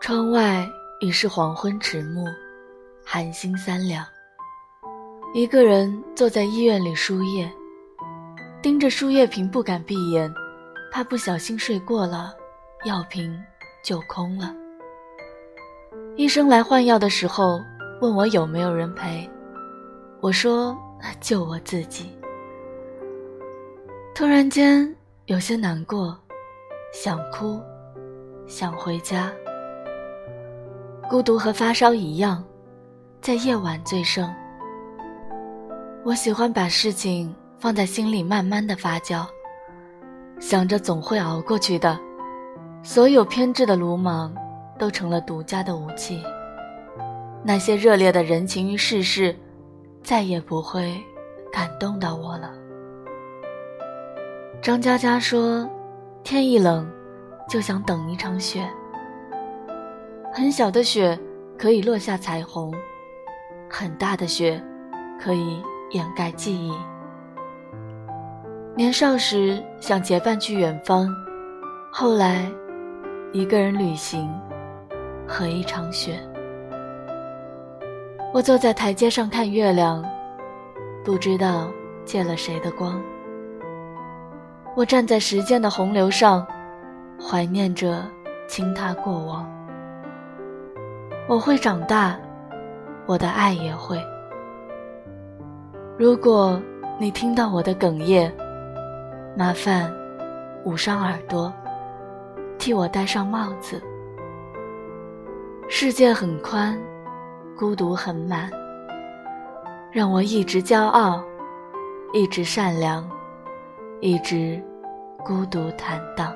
窗外已是黄昏迟暮，寒星三两。一个人坐在医院里输液，盯着输液瓶不敢闭眼，怕不小心睡过了，药瓶就空了。医生来换药的时候，问我有没有人陪，我说就我自己。突然间有些难过，想哭，想回家。孤独和发烧一样，在夜晚最盛。我喜欢把事情放在心里慢慢的发酵，想着总会熬过去的。所有偏执的鲁莽，都成了独家的武器。那些热烈的人情与世事，再也不会感动到我了。张嘉佳说：“天一冷，就想等一场雪。”很小的雪可以落下彩虹，很大的雪可以掩盖记忆。年少时想结伴去远方，后来一个人旅行和一场雪。我坐在台阶上看月亮，不知道借了谁的光。我站在时间的洪流上，怀念着倾塌过往。我会长大，我的爱也会。如果你听到我的哽咽，麻烦捂上耳朵，替我戴上帽子。世界很宽，孤独很满，让我一直骄傲，一直善良，一直孤独坦荡。